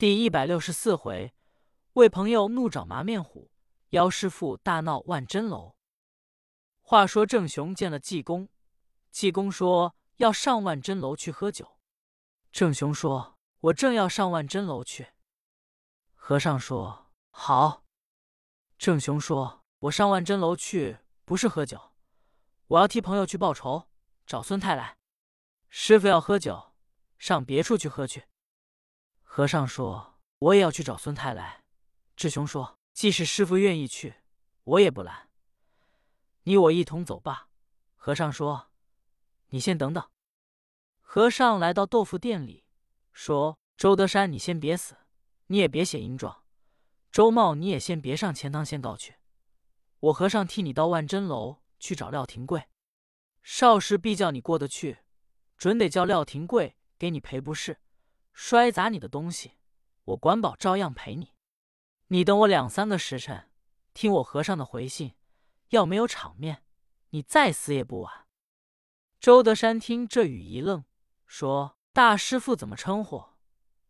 第一百六十四回，为朋友怒找麻面虎，妖师傅大闹万真楼。话说郑雄见了济公，济公说要上万真楼去喝酒。郑雄说：“我正要上万真楼去。”和尚说：“好。”郑雄说：“我上万真楼去不是喝酒，我要替朋友去报仇，找孙太来。师傅要喝酒，上别处去喝去。”和尚说：“我也要去找孙太来。”智雄说：“既是师傅愿意去，我也不拦。你我一同走吧。”和尚说：“你先等等。”和尚来到豆腐店里，说：“周德山，你先别死，你也别写阴状。周茂，你也先别上钱塘县告去。我和尚替你到万真楼去找廖廷贵。少时必叫你过得去，准得叫廖廷贵给你赔不是。”摔砸你的东西，我管保照样赔你。你等我两三个时辰，听我和尚的回信。要没有场面，你再死也不晚。周德山听这语一愣，说：“大师傅怎么称呼？”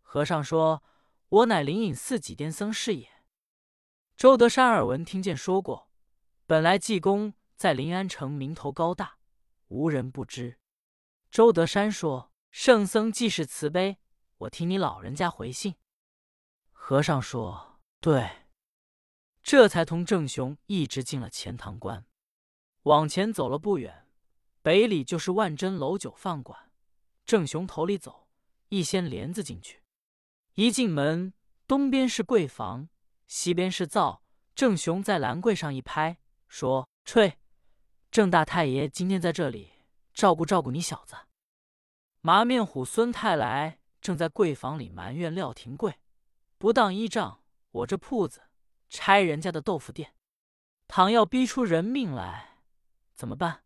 和尚说：“我乃灵隐寺几癫僧是也。”周德山耳闻听见说过，本来济公在临安城名头高大，无人不知。周德山说：“圣僧既是慈悲。”我听你老人家回信，和尚说：“对。”这才同郑雄一直进了钱塘关。往前走了不远，北里就是万真楼酒饭馆。郑雄头里走，一掀帘子进去。一进门，东边是柜房，西边是灶。郑雄在栏柜上一拍，说：“吹，郑大太爷今天在这里照顾照顾你小子。”麻面虎孙太来。正在柜房里埋怨廖廷贵不当依仗我这铺子拆人家的豆腐店，倘要逼出人命来，怎么办？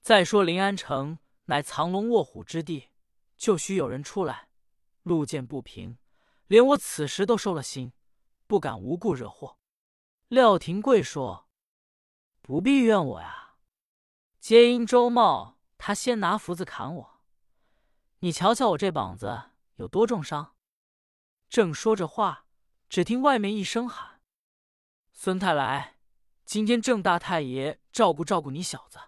再说临安城乃藏龙卧虎之地，就须有人出来。路见不平，连我此时都收了心，不敢无故惹祸。廖廷贵说：“不必怨我呀，皆因周茂他先拿斧子砍我。”你瞧瞧我这膀子有多重伤！正说着话，只听外面一声喊：“孙太来，今天郑大太爷照顾照顾你小子。”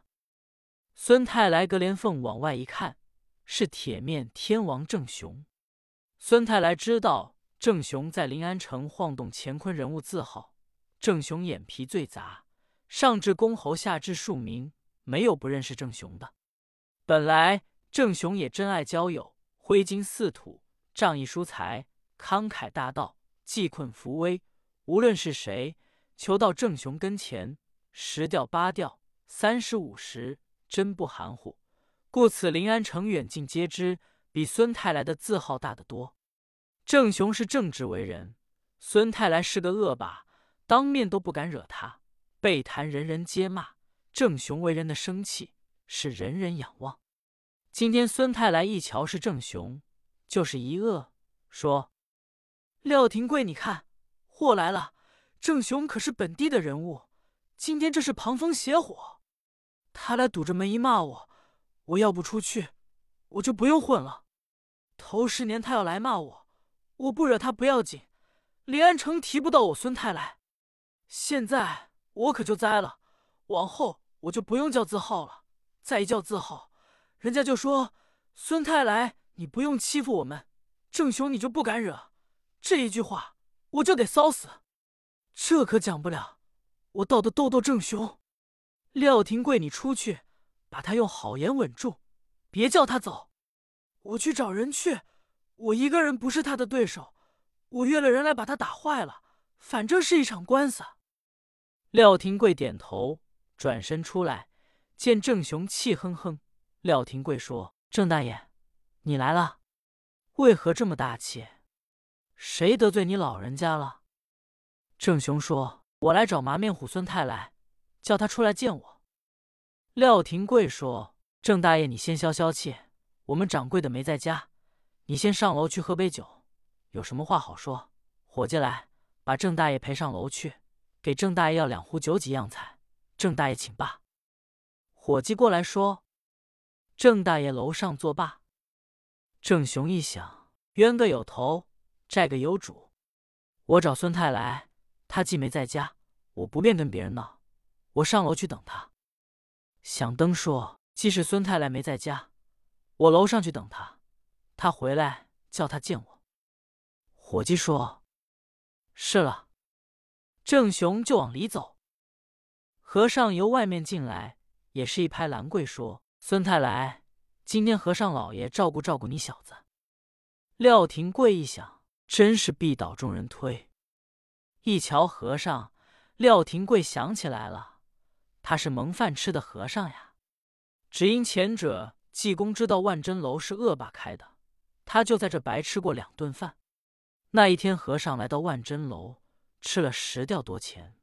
孙太来隔帘缝往外一看，是铁面天王郑雄。孙太来知道郑雄在临安城晃动乾坤人物字号，郑雄眼皮最杂，上至公侯，下至庶民，没有不认识郑雄的。本来。郑雄也真爱交友，挥金似土，仗义疏财，慷慨大道，济困扶危。无论是谁，求到郑雄跟前，十吊八吊，三十五十，真不含糊。故此临安城远近皆知，比孙太来的字号大得多。郑雄是正直为人，孙太来是个恶霸，当面都不敢惹他，背谈人人皆骂。郑雄为人的生气，是人人仰望。今天孙太来一瞧是郑雄，就是一恶，说：“廖廷贵，你看祸来了。郑雄可是本地的人物，今天这是旁风邪火，他来堵着门一骂我，我要不出去，我就不用混了。头十年他要来骂我，我不惹他不要紧，李安成提不到我孙太来。现在我可就栽了，往后我就不用叫字号了，再一叫字号。”人家就说：“孙太来，你不用欺负我们，郑雄你就不敢惹。”这一句话，我就得骚死。这可讲不了，我倒得斗斗郑雄。廖廷贵，你出去，把他用好言稳住，别叫他走。我去找人去，我一个人不是他的对手，我约了人来把他打坏了，反正是一场官司。廖廷贵点头，转身出来，见郑雄气哼哼。廖廷贵说：“郑大爷，你来了，为何这么大气？谁得罪你老人家了？”郑雄说：“我来找麻面虎孙太来，叫他出来见我。”廖廷贵说：“郑大爷，你先消消气，我们掌柜的没在家，你先上楼去喝杯酒，有什么话好说。伙计来，把郑大爷陪上楼去，给郑大爷要两壶酒几样菜。郑大爷请罢。”伙计过来说。郑大爷楼上作罢。郑雄一想，冤个有头，债个有主。我找孙太来，他既没在家，我不便跟别人闹，我上楼去等他。响灯说：“既是孙太来没在家，我楼上去等他，他回来叫他见我。”伙计说：“是了。”郑雄就往里走。和尚由外面进来，也是一拍兰桂说：“孙太来，今天和尚老爷照顾照顾你小子。”廖廷贵一想，真是必倒众人推。一瞧和尚，廖廷贵想起来了。他是蒙饭吃的和尚呀，只因前者济公知道万真楼是恶霸开的，他就在这白吃过两顿饭。那一天，和尚来到万真楼，吃了十吊多钱。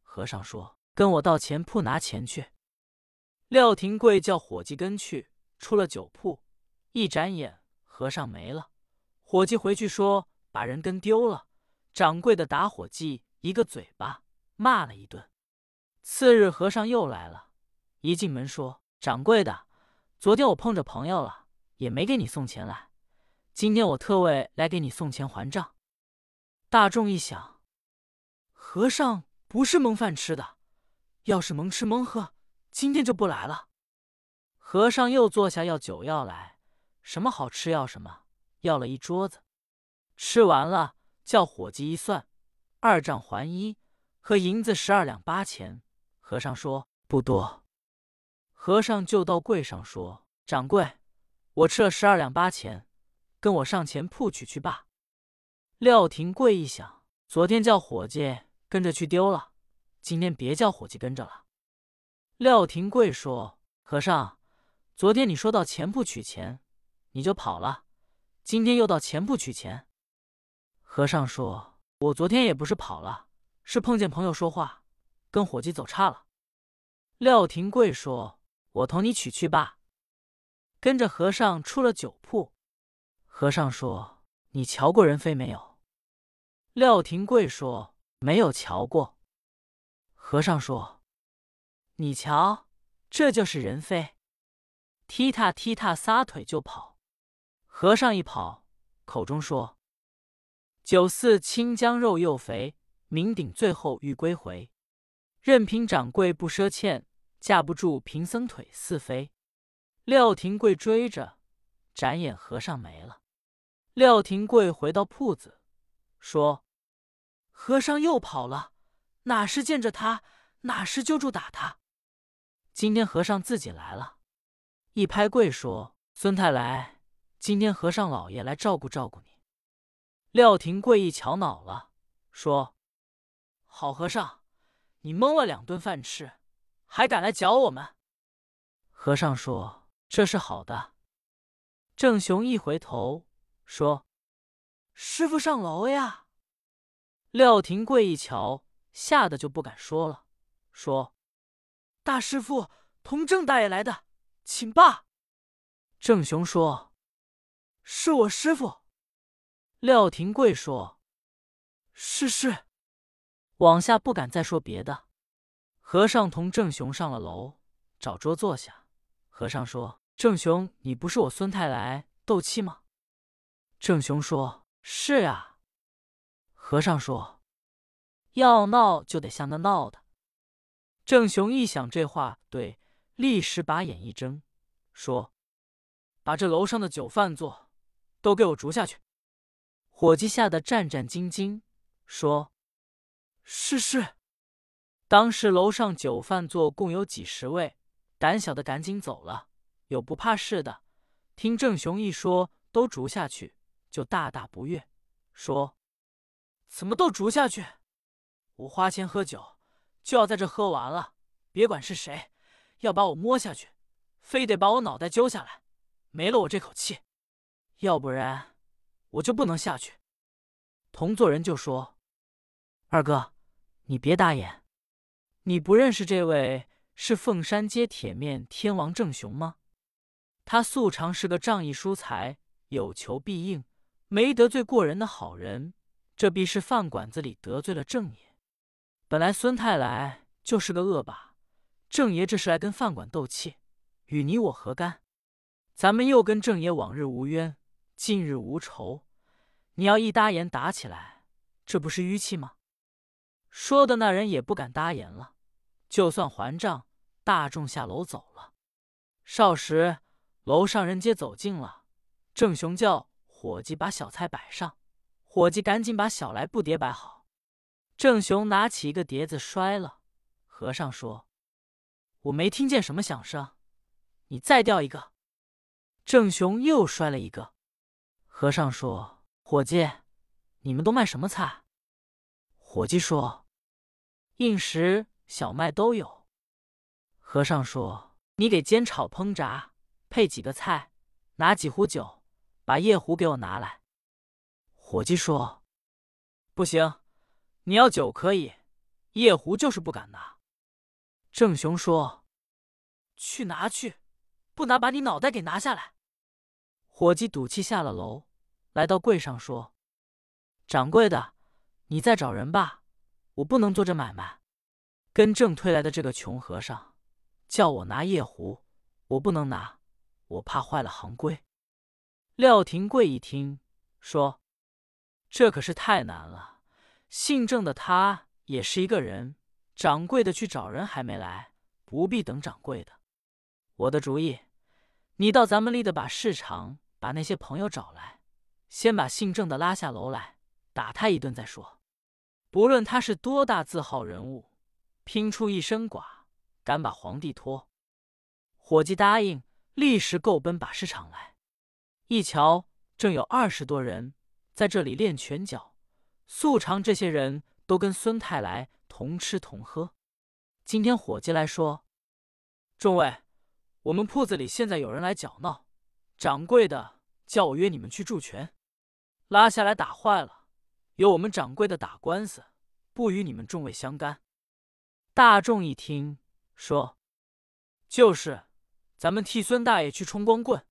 和尚说：“跟我到钱铺拿钱去。”廖廷贵叫伙计跟去，出了酒铺，一眨眼，和尚没了。伙计回去说把人跟丢了，掌柜的打伙计一个嘴巴，骂了一顿。次日，和尚又来了，一进门说：“掌柜的，昨天我碰着朋友了，也没给你送钱来。今天我特为来给你送钱还账。”大众一想，和尚不是蒙饭吃的，要是蒙吃蒙喝，今天就不来了。和尚又坐下要酒要来，什么好吃要什么，要了一桌子。吃完了，叫伙计一算，二账还一，和银子十二两八钱。和尚说：“不多。”和尚就到柜上说：“掌柜，我吃了十二两八钱，跟我上前铺取去罢。”廖廷贵一想，昨天叫伙计跟着去丢了，今天别叫伙计跟着了。廖廷贵说：“和尚，昨天你说到钱铺取钱，你就跑了，今天又到钱铺取钱。”和尚说：“我昨天也不是跑了，是碰见朋友说话。”跟伙计走岔了，廖廷贵说：“我同你取去吧。”跟着和尚出了酒铺。和尚说：“你瞧过人非没有？”廖廷贵说：“没有瞧过。”和尚说：“你瞧，这就是人非。”踢踏踢踏，撒腿就跑。和尚一跑，口中说：“酒肆清江肉又肥，酩酊最后欲归回。”任凭掌柜不赊欠，架不住贫僧腿似飞。廖廷贵追着，眨眼和尚没了。廖廷贵回到铺子，说：“和尚又跑了，哪时见着他，哪时揪住打他。今天和尚自己来了，一拍柜说：‘孙太来，今天和尚老爷来照顾照顾你。’廖廷贵一瞧恼了，说：‘好和尚。’你蒙了两顿饭吃，还敢来搅我们？和尚说：“这是好的。”郑雄一回头说：“师傅上楼呀！”廖廷贵一瞧，吓得就不敢说了，说：“大师傅同郑大爷来的，请罢。”郑雄说：“是我师傅。”廖廷贵说：“是是。”往下不敢再说别的。和尚同郑雄上了楼，找桌坐下。和尚说：“郑雄，你不是我孙太来斗气吗？”郑雄说：“是呀。”和尚说：“要闹就得像那闹的。”郑雄一想这话对，立时把眼一睁，说：“把这楼上的酒饭座都给我逐下去。”伙计吓得战战兢兢，说。是是，当时楼上酒饭座共有几十位，胆小的赶紧走了，有不怕事的，听郑雄一说，都逐下去，就大大不悦，说：“怎么都逐下去？我花钱喝酒，就要在这喝完了，别管是谁，要把我摸下去，非得把我脑袋揪下来，没了我这口气，要不然我就不能下去。”同座人就说：“二哥。”你别打眼，你不认识这位是凤山街铁面天王郑雄吗？他素常是个仗义疏财、有求必应、没得罪过人的好人。这必是饭馆子里得罪了郑爷。本来孙太来就是个恶霸，郑爷这是来跟饭馆斗气，与你我何干？咱们又跟郑爷往日无冤，近日无仇，你要一搭言打起来，这不是淤气吗？”说的那人也不敢搭言了，就算还账，大众下楼走了。少时，楼上人皆走近了，郑雄叫伙计把小菜摆上，伙计赶紧把小来布碟摆好。郑雄拿起一个碟子摔了，和尚说：“我没听见什么响声，你再掉一个。”郑雄又摔了一个，和尚说：“伙计，你们都卖什么菜？”伙计说：“硬食、小麦都有。”和尚说：“你给煎炒烹炸配几个菜，拿几壶酒，把夜壶给我拿来。”伙计说：“不行，你要酒可以，夜壶就是不敢拿。”郑雄说：“去拿去，不拿把你脑袋给拿下来。”伙计赌气下了楼，来到柜上说：“掌柜的，你再找人吧，我不能做这买卖。跟正推来的这个穷和尚，叫我拿夜壶，我不能拿，我怕坏了行规。”廖廷贵一听，说：“这可是太难了。姓郑的他也是一个人，掌柜的去找人还没来，不必等掌柜的。我的主意，你到咱们立的把市场。”把那些朋友找来，先把姓郑的拉下楼来，打他一顿再说。不论他是多大字号人物，拼出一身剐，敢把皇帝拖。伙计答应，立时够奔把市场来。一瞧，正有二十多人在这里练拳脚。素常这些人都跟孙太来同吃同喝。今天伙计来说：“众位，我们铺子里现在有人来搅闹，掌柜的。”叫我约你们去助拳，拉下来打坏了，由我们掌柜的打官司，不与你们众位相干。大众一听，说：“就是，咱们替孙大爷去冲光棍。”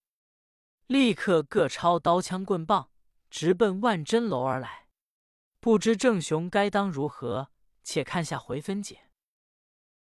立刻各抄刀枪棍棒，直奔万珍楼而来。不知正雄该当如何？且看下回分解。